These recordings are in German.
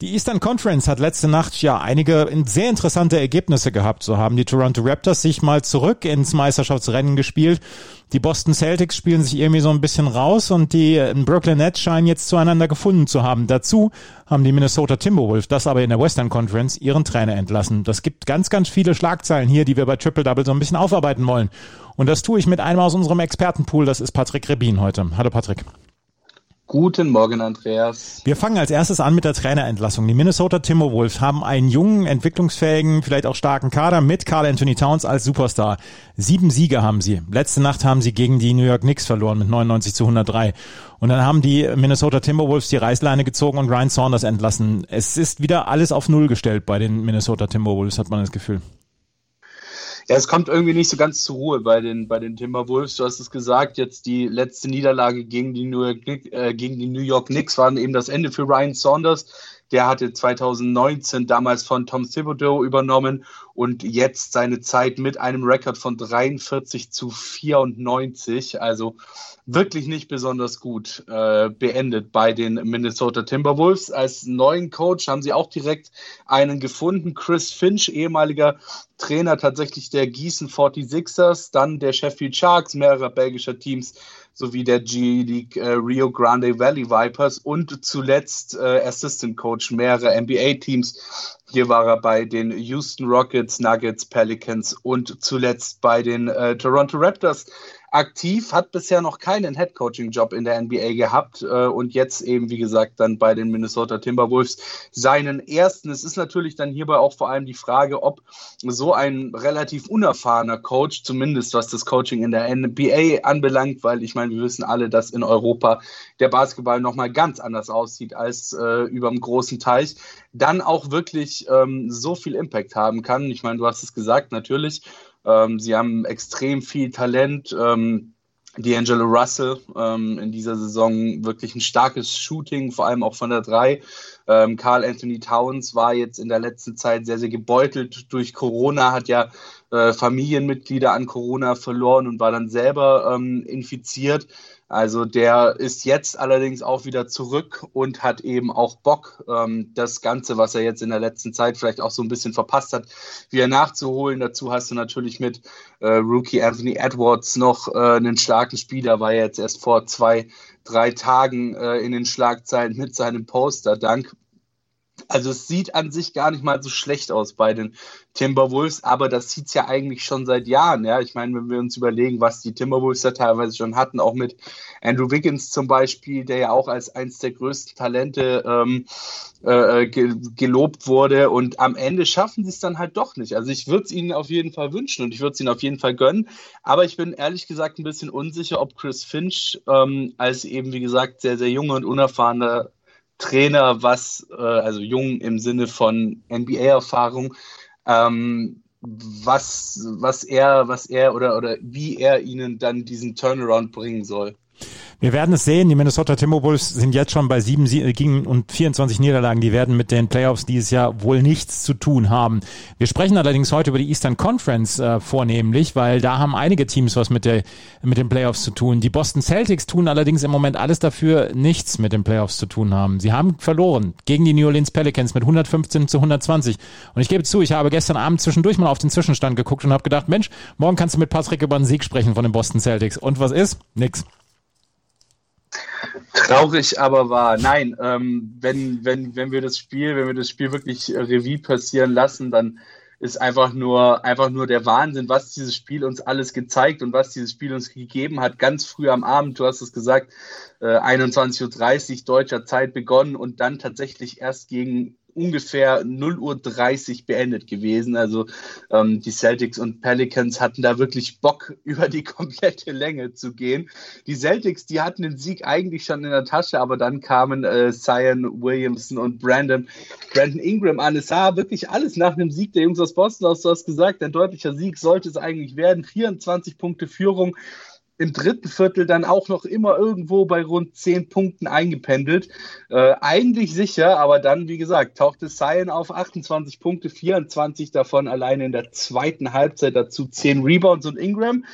Die Eastern Conference hat letzte Nacht ja einige sehr interessante Ergebnisse gehabt. So haben die Toronto Raptors sich mal zurück ins Meisterschaftsrennen gespielt. Die Boston Celtics spielen sich irgendwie so ein bisschen raus und die Brooklyn Nets scheinen jetzt zueinander gefunden zu haben. Dazu haben die Minnesota Timberwolves, das aber in der Western Conference, ihren Trainer entlassen. Das gibt ganz, ganz viele Schlagzeilen hier, die wir bei Triple Double so ein bisschen aufarbeiten wollen. Und das tue ich mit einem aus unserem Expertenpool. Das ist Patrick Rebin heute. Hallo Patrick. Guten Morgen, Andreas. Wir fangen als erstes an mit der Trainerentlassung. Die Minnesota Timberwolves haben einen jungen, entwicklungsfähigen, vielleicht auch starken Kader mit Carl Anthony Towns als Superstar. Sieben Siege haben sie. Letzte Nacht haben sie gegen die New York Knicks verloren mit 99 zu 103. Und dann haben die Minnesota Timberwolves die Reißleine gezogen und Ryan Saunders entlassen. Es ist wieder alles auf Null gestellt bei den Minnesota Timberwolves, hat man das Gefühl. Ja, es kommt irgendwie nicht so ganz zur Ruhe bei den, bei den Timberwolves. Du hast es gesagt, jetzt die letzte Niederlage gegen die, New York, äh, gegen die New York Knicks waren eben das Ende für Ryan Saunders. Der hatte 2019 damals von Tom Thibodeau übernommen und jetzt seine Zeit mit einem Rekord von 43 zu 94. Also wirklich nicht besonders gut äh, beendet bei den Minnesota Timberwolves. Als neuen Coach haben sie auch direkt einen gefunden, Chris Finch, ehemaliger Trainer tatsächlich der Gießen 46ers, dann der Sheffield Sharks, mehrerer belgischer Teams sowie der G-League äh, Rio Grande Valley Vipers und zuletzt äh, Assistant Coach mehrerer NBA-Teams. Hier war er bei den Houston Rockets, Nuggets, Pelicans und zuletzt bei den äh, Toronto Raptors aktiv, hat bisher noch keinen Head-Coaching-Job in der NBA gehabt äh, und jetzt eben, wie gesagt, dann bei den Minnesota Timberwolves seinen ersten. Es ist natürlich dann hierbei auch vor allem die Frage, ob so ein relativ unerfahrener Coach, zumindest was das Coaching in der NBA anbelangt, weil ich meine, wir wissen alle, dass in Europa der Basketball nochmal ganz anders aussieht als äh, über dem großen Teich, dann auch wirklich ähm, so viel Impact haben kann. Ich meine, du hast es gesagt, natürlich ähm, sie haben extrem viel Talent. Ähm, D'Angelo Russell ähm, in dieser Saison wirklich ein starkes Shooting, vor allem auch von der 3. Ähm, Carl Anthony Towns war jetzt in der letzten Zeit sehr, sehr gebeutelt durch Corona, hat ja äh, Familienmitglieder an Corona verloren und war dann selber ähm, infiziert. Also der ist jetzt allerdings auch wieder zurück und hat eben auch Bock, ähm, das Ganze, was er jetzt in der letzten Zeit vielleicht auch so ein bisschen verpasst hat, wieder nachzuholen. Dazu hast du natürlich mit äh, Rookie Anthony Edwards noch äh, einen starken Spieler, war jetzt erst vor zwei, drei Tagen äh, in den Schlagzeilen mit seinem Poster. Dank also es sieht an sich gar nicht mal so schlecht aus bei den Timberwolves, aber das sieht es ja eigentlich schon seit Jahren. Ja, ich meine, wenn wir uns überlegen, was die Timberwolves da teilweise schon hatten, auch mit Andrew Wiggins zum Beispiel, der ja auch als eines der größten Talente ähm, äh, ge gelobt wurde und am Ende schaffen sie es dann halt doch nicht. Also ich würde es ihnen auf jeden Fall wünschen und ich würde es ihnen auf jeden Fall gönnen, aber ich bin ehrlich gesagt ein bisschen unsicher, ob Chris Finch ähm, als eben wie gesagt sehr sehr junger und unerfahrener Trainer, was, äh, also jung im Sinne von NBA-Erfahrung, ähm, was, was er, was er oder, oder wie er ihnen dann diesen Turnaround bringen soll. Wir werden es sehen. Die Minnesota Timberwolves sind jetzt schon bei sieben Siegen und 24 Niederlagen. Die werden mit den Playoffs dieses Jahr wohl nichts zu tun haben. Wir sprechen allerdings heute über die Eastern Conference äh, vornehmlich, weil da haben einige Teams was mit, der, mit den Playoffs zu tun. Die Boston Celtics tun allerdings im Moment alles dafür, nichts mit den Playoffs zu tun haben. Sie haben verloren gegen die New Orleans Pelicans mit 115 zu 120. Und ich gebe zu, ich habe gestern Abend zwischendurch mal auf den Zwischenstand geguckt und habe gedacht, Mensch, morgen kannst du mit Patrick über einen Sieg sprechen von den Boston Celtics. Und was ist? Nix. Traurig, aber wahr. Nein, ähm, wenn, wenn, wenn wir das Spiel, wenn wir das Spiel wirklich Revue passieren lassen, dann ist einfach nur, einfach nur der Wahnsinn, was dieses Spiel uns alles gezeigt und was dieses Spiel uns gegeben hat. Ganz früh am Abend, du hast es gesagt, äh, 21.30 Uhr deutscher Zeit begonnen und dann tatsächlich erst gegen ungefähr 0 Uhr 30 beendet gewesen. Also ähm, die Celtics und Pelicans hatten da wirklich Bock, über die komplette Länge zu gehen. Die Celtics, die hatten den Sieg eigentlich schon in der Tasche, aber dann kamen äh, Williamson und Brandon, Brandon Ingram an. Es sah wirklich alles nach einem Sieg der Jungs aus Boston aus. Du hast gesagt, ein deutlicher Sieg sollte es eigentlich werden. 24 Punkte Führung im dritten Viertel dann auch noch immer irgendwo bei rund 10 Punkten eingependelt. Äh, eigentlich sicher, aber dann, wie gesagt, tauchte Sion auf 28 Punkte, 24 davon alleine in der zweiten Halbzeit, dazu 10 Rebounds und Ingram.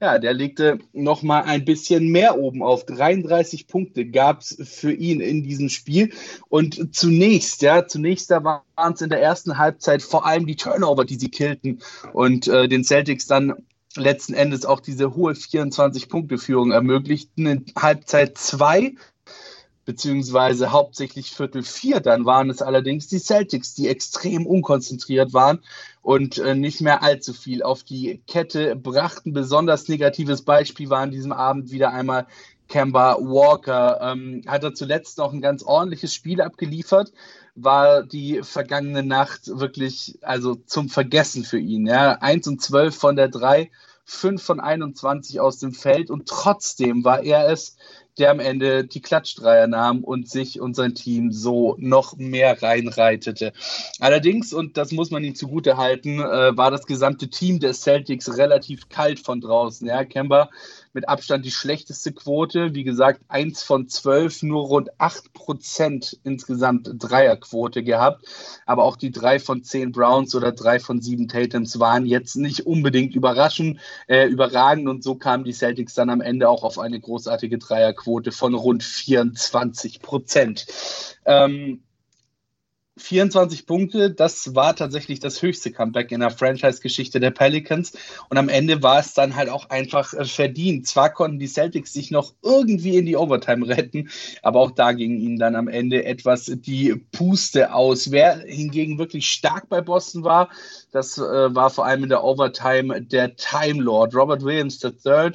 Ja, der legte noch mal ein bisschen mehr oben auf. 33 Punkte gab es für ihn in diesem Spiel. Und zunächst, ja, zunächst da waren es in der ersten Halbzeit vor allem die Turnover, die sie killten und äh, den Celtics dann letzten Endes auch diese hohe 24-Punkte-Führung ermöglichten. In Halbzeit 2 beziehungsweise hauptsächlich Viertel 4, dann waren es allerdings die Celtics, die extrem unkonzentriert waren und äh, nicht mehr allzu viel auf die Kette brachten. Besonders negatives Beispiel war an diesem Abend wieder einmal Kemba Walker. Ähm, hat er zuletzt noch ein ganz ordentliches Spiel abgeliefert, war die vergangene Nacht wirklich also zum Vergessen für ihn. Ja. 1 und 12 von der 3, 5 von 21 aus dem Feld und trotzdem war er es, der am Ende die Klatschdreier nahm und sich und sein Team so noch mehr reinreitete. Allerdings, und das muss man ihm zugute halten, äh, war das gesamte Team der Celtics relativ kalt von draußen. Ja, Kemba mit Abstand die schlechteste Quote. Wie gesagt, eins von zwölf, nur rund acht Prozent insgesamt Dreierquote gehabt. Aber auch die drei von zehn Browns oder drei von sieben Tatums waren jetzt nicht unbedingt überraschend, äh, überragend. Und so kamen die Celtics dann am Ende auch auf eine großartige Dreierquote von rund 24 Prozent. Ähm, 24 Punkte, das war tatsächlich das höchste Comeback in der Franchise-Geschichte der Pelicans. Und am Ende war es dann halt auch einfach äh, verdient. Zwar konnten die Celtics sich noch irgendwie in die Overtime retten, aber auch da ging ihnen dann am Ende etwas die Puste aus. Wer hingegen wirklich stark bei Boston war, das äh, war vor allem in der Overtime der Time Lord. Robert Williams III,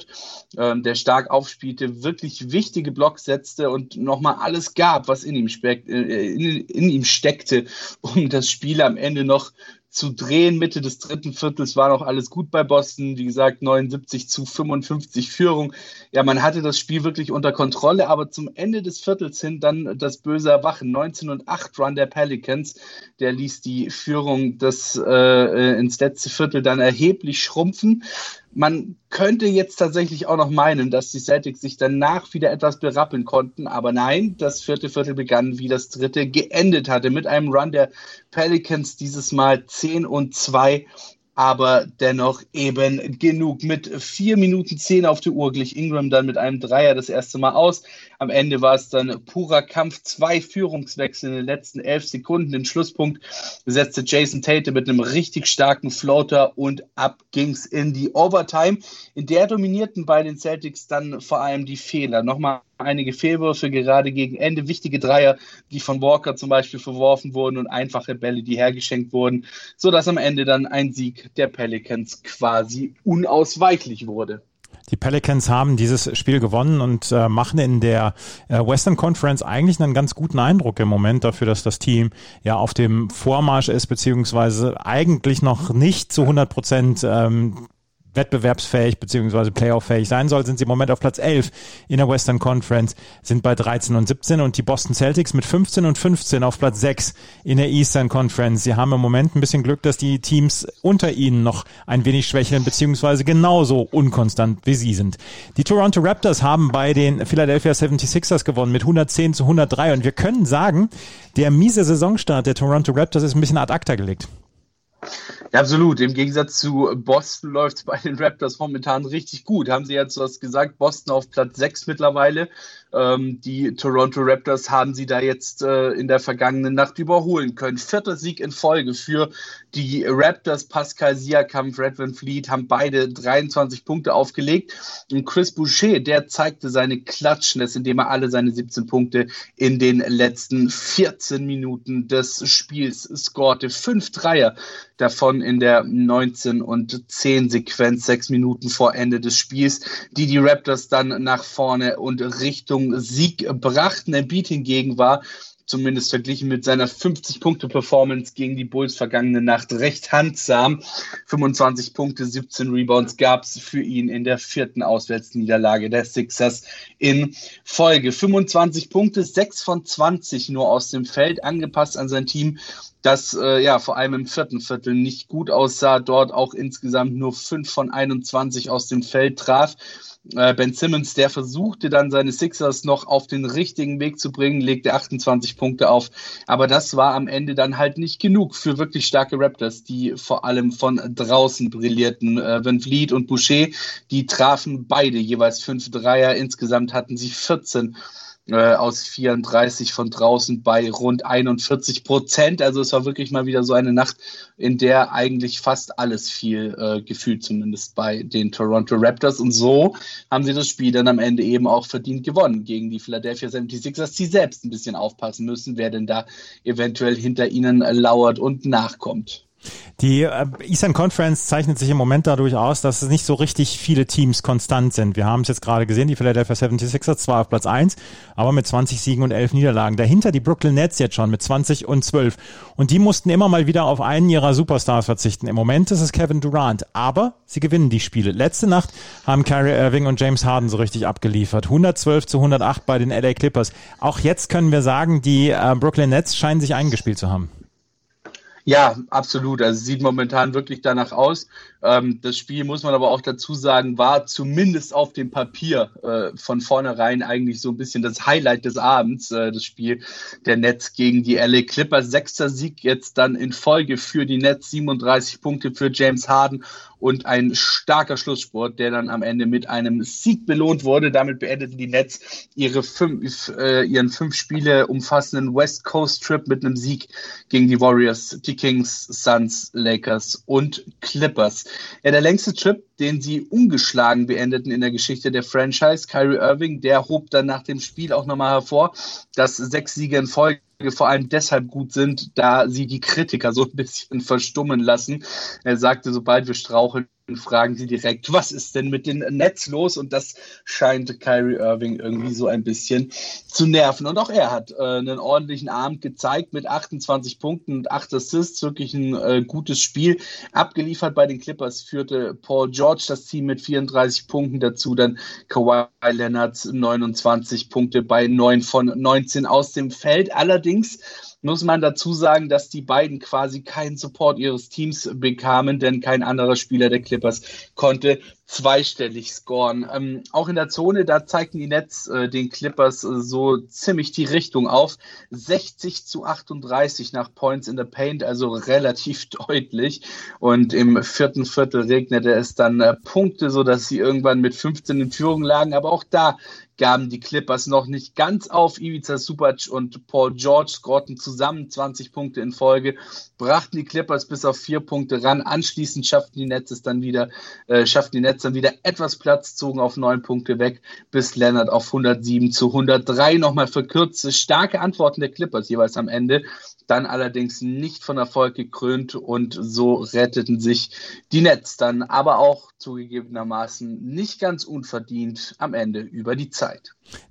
äh, der stark aufspielte, wirklich wichtige Blocks setzte und nochmal alles gab, was in ihm, äh, in, in ihm steckte, um das Spiel am Ende noch zu drehen. Mitte des dritten Viertels war noch alles gut bei Boston. Wie gesagt, 79 zu 55 Führung. Ja, man hatte das Spiel wirklich unter Kontrolle, aber zum Ende des Viertels hin dann das böse Erwachen. 19 und 8 Run der Pelicans. Der ließ die Führung des, äh, ins letzte Viertel dann erheblich schrumpfen. Man könnte jetzt tatsächlich auch noch meinen, dass die Celtics sich danach wieder etwas berappeln konnten, aber nein, das vierte Viertel begann wie das dritte geendet hatte. Mit einem Run der Pelicans dieses Mal 10 und 2 aber dennoch eben genug. Mit vier Minuten zehn auf der Uhr glich Ingram dann mit einem Dreier das erste Mal aus. Am Ende war es dann purer Kampf, zwei Führungswechsel in den letzten elf Sekunden. Den Schlusspunkt setzte Jason Tate mit einem richtig starken Floater und ab ging's in die Overtime. In der dominierten bei den Celtics dann vor allem die Fehler. Nochmal einige Fehlwürfe gerade gegen Ende, wichtige Dreier, die von Walker zum Beispiel verworfen wurden und einfache Bälle, die hergeschenkt wurden, sodass am Ende dann ein Sieg der Pelicans quasi unausweichlich wurde. Die Pelicans haben dieses Spiel gewonnen und äh, machen in der äh, Western Conference eigentlich einen ganz guten Eindruck im Moment dafür, dass das Team ja auf dem Vormarsch ist, beziehungsweise eigentlich noch nicht zu 100 Prozent ähm, wettbewerbsfähig bzw. playoff-fähig sein soll, sind sie im Moment auf Platz 11 in der Western Conference, sind bei 13 und 17 und die Boston Celtics mit 15 und 15 auf Platz 6 in der Eastern Conference. Sie haben im Moment ein bisschen Glück, dass die Teams unter ihnen noch ein wenig schwächeln bzw. genauso unkonstant wie sie sind. Die Toronto Raptors haben bei den Philadelphia 76ers gewonnen mit 110 zu 103 und wir können sagen, der miese Saisonstart der Toronto Raptors ist ein bisschen ad acta gelegt. Ja, absolut. Im Gegensatz zu Boston läuft es bei den Raptors momentan richtig gut. Haben sie jetzt was gesagt? Boston auf Platz 6 mittlerweile ähm, die Toronto Raptors haben sie da jetzt äh, in der vergangenen Nacht überholen können. Vierter Sieg in Folge für die Raptors. Pascal Siakam, Red Van Fleet haben beide 23 Punkte aufgelegt. Und Chris Boucher, der zeigte seine Klatschness, indem er alle seine 17 Punkte in den letzten 14 Minuten des Spiels scorte. Fünf Dreier davon in der 19 und 10 Sequenz, sechs Minuten vor Ende des Spiels, die die Raptors dann nach vorne und Richtung Sieg brachten. Embiid hingegen war zumindest verglichen mit seiner 50-Punkte-Performance gegen die Bulls vergangene Nacht recht handsam. 25 Punkte, 17 Rebounds gab es für ihn in der vierten Auswärtsniederlage der Sixers in Folge. 25 Punkte, 6 von 20 nur aus dem Feld, angepasst an sein Team das äh, ja vor allem im vierten Viertel nicht gut aussah, dort auch insgesamt nur 5 von 21 aus dem Feld traf. Äh, ben Simmons, der versuchte dann seine Sixers noch auf den richtigen Weg zu bringen, legte 28 Punkte auf. Aber das war am Ende dann halt nicht genug für wirklich starke Raptors, die vor allem von draußen brillierten. Äh, Van Vliet und Boucher, die trafen beide jeweils fünf Dreier. Insgesamt hatten sie 14 äh, aus 34 von draußen bei rund 41 Prozent. Also es war wirklich mal wieder so eine Nacht, in der eigentlich fast alles fiel, äh, gefühlt zumindest bei den Toronto Raptors. Und so haben sie das Spiel dann am Ende eben auch verdient gewonnen gegen die Philadelphia 76ers, die selbst ein bisschen aufpassen müssen, wer denn da eventuell hinter ihnen lauert und nachkommt. Die äh, Eastern Conference zeichnet sich im Moment dadurch aus, dass es nicht so richtig viele Teams konstant sind. Wir haben es jetzt gerade gesehen, die Philadelphia 76ers zwar auf Platz 1, aber mit 20 Siegen und 11 Niederlagen. Dahinter die Brooklyn Nets jetzt schon mit 20 und 12. Und die mussten immer mal wieder auf einen ihrer Superstars verzichten. Im Moment ist es Kevin Durant, aber sie gewinnen die Spiele. Letzte Nacht haben Kyrie Irving und James Harden so richtig abgeliefert. 112 zu 108 bei den LA Clippers. Auch jetzt können wir sagen, die äh, Brooklyn Nets scheinen sich eingespielt zu haben. Ja, absolut. Also sieht momentan wirklich danach aus. Ähm, das Spiel, muss man aber auch dazu sagen, war zumindest auf dem Papier äh, von vornherein eigentlich so ein bisschen das Highlight des Abends, äh, das Spiel der Nets gegen die LA Clippers. Sechster Sieg jetzt dann in Folge für die Nets, 37 Punkte für James Harden und ein starker Schlusssport, der dann am Ende mit einem Sieg belohnt wurde. Damit beendeten die Nets ihre fünf, äh, ihren fünf Spiele umfassenden West Coast Trip mit einem Sieg gegen die Warriors, die Kings, Suns, Lakers und Clippers. Ja, der längste Trip, den sie ungeschlagen beendeten in der Geschichte der Franchise. Kyrie Irving, der hob dann nach dem Spiel auch nochmal hervor, dass sechs Siege in Folge vor allem deshalb gut sind, da sie die Kritiker so ein bisschen verstummen lassen. Er sagte, sobald wir straucheln, fragen sie direkt, was ist denn mit den Nets los? Und das scheint Kyrie Irving irgendwie so ein bisschen zu nerven. Und auch er hat äh, einen ordentlichen Abend gezeigt mit 28 Punkten und 8 Assists. Wirklich ein äh, gutes Spiel. Abgeliefert bei den Clippers führte Paul George das Team mit 34 Punkten. Dazu dann Kawhi Leonard 29 Punkte bei 9 von 19 aus dem Feld. Allerdings muss man dazu sagen, dass die beiden quasi keinen Support ihres Teams bekamen, denn kein anderer Spieler der Clippers konnte zweistellig scoren. Ähm, auch in der Zone, da zeigten die Nets äh, den Clippers äh, so ziemlich die Richtung auf. 60 zu 38 nach Points in the Paint, also relativ deutlich. Und im vierten Viertel regnete es dann äh, Punkte, so dass sie irgendwann mit 15 in Führung lagen. Aber auch da gaben die Clippers noch nicht ganz auf. Ivica Subac und Paul George scorten zusammen 20 Punkte in Folge, brachten die Clippers bis auf vier Punkte ran. Anschließend schafften die Nets dann wieder, äh, schafften die Nets dann wieder etwas Platz, zogen auf neun Punkte weg, bis Leonard auf 107 zu 103 nochmal verkürzte. Starke Antworten der Clippers jeweils am Ende dann allerdings nicht von Erfolg gekrönt und so retteten sich die Nets dann aber auch zugegebenermaßen nicht ganz unverdient am Ende über die Zeit.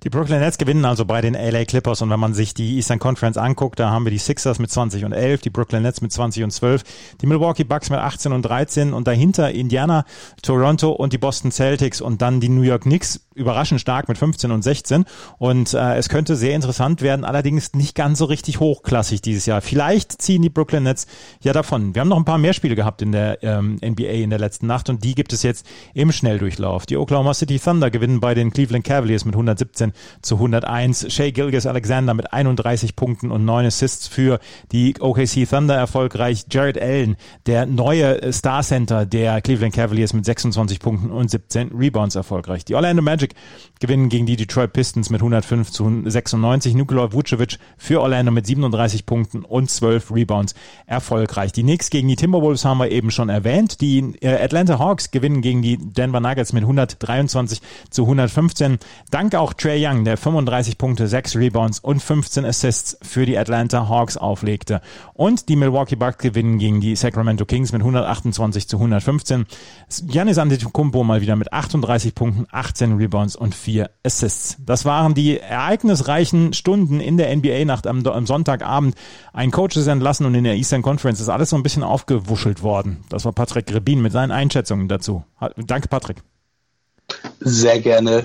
Die Brooklyn Nets gewinnen also bei den LA Clippers und wenn man sich die Eastern Conference anguckt, da haben wir die Sixers mit 20 und 11, die Brooklyn Nets mit 20 und 12, die Milwaukee Bucks mit 18 und 13 und dahinter Indiana, Toronto und die Boston Celtics und dann die New York Knicks überraschend stark mit 15 und 16 und äh, es könnte sehr interessant werden, allerdings nicht ganz so richtig hochklassig dieses Jahr. Vielleicht ziehen die Brooklyn Nets ja davon. Wir haben noch ein paar mehr Spiele gehabt in der ähm, NBA in der letzten Nacht und die gibt es jetzt im Schnelldurchlauf. Die Oklahoma City Thunder gewinnen bei den Cleveland Cavaliers mit 117 zu 101. Shea Gilgis Alexander mit 31 Punkten und 9 Assists für die OKC Thunder erfolgreich. Jared Allen, der neue Star Center der Cleveland Cavaliers mit 26 Punkten und 17 Rebounds erfolgreich. Die Orlando Magic gewinnen gegen die Detroit Pistons mit 105 zu 96. Nikola Vucevic für Orlando mit 37 Punkten Punkten und 12 Rebounds erfolgreich. Die Knicks gegen die Timberwolves haben wir eben schon erwähnt. Die äh, Atlanta Hawks gewinnen gegen die Denver Nuggets mit 123 zu 115. Dank auch Trey Young, der 35 Punkte, 6 Rebounds und 15 Assists für die Atlanta Hawks auflegte. Und die Milwaukee Bucks gewinnen gegen die Sacramento Kings mit 128 zu 115. Giannis Antetokounmpo mal wieder mit 38 Punkten, 18 Rebounds und 4 Assists. Das waren die ereignisreichen Stunden in der NBA-Nacht am, am, Sonntagabend. Ein Coach ist entlassen und in der Eastern Conference ist alles so ein bisschen aufgewuschelt worden. Das war Patrick Grebin mit seinen Einschätzungen dazu. Danke, Patrick. Sehr gerne.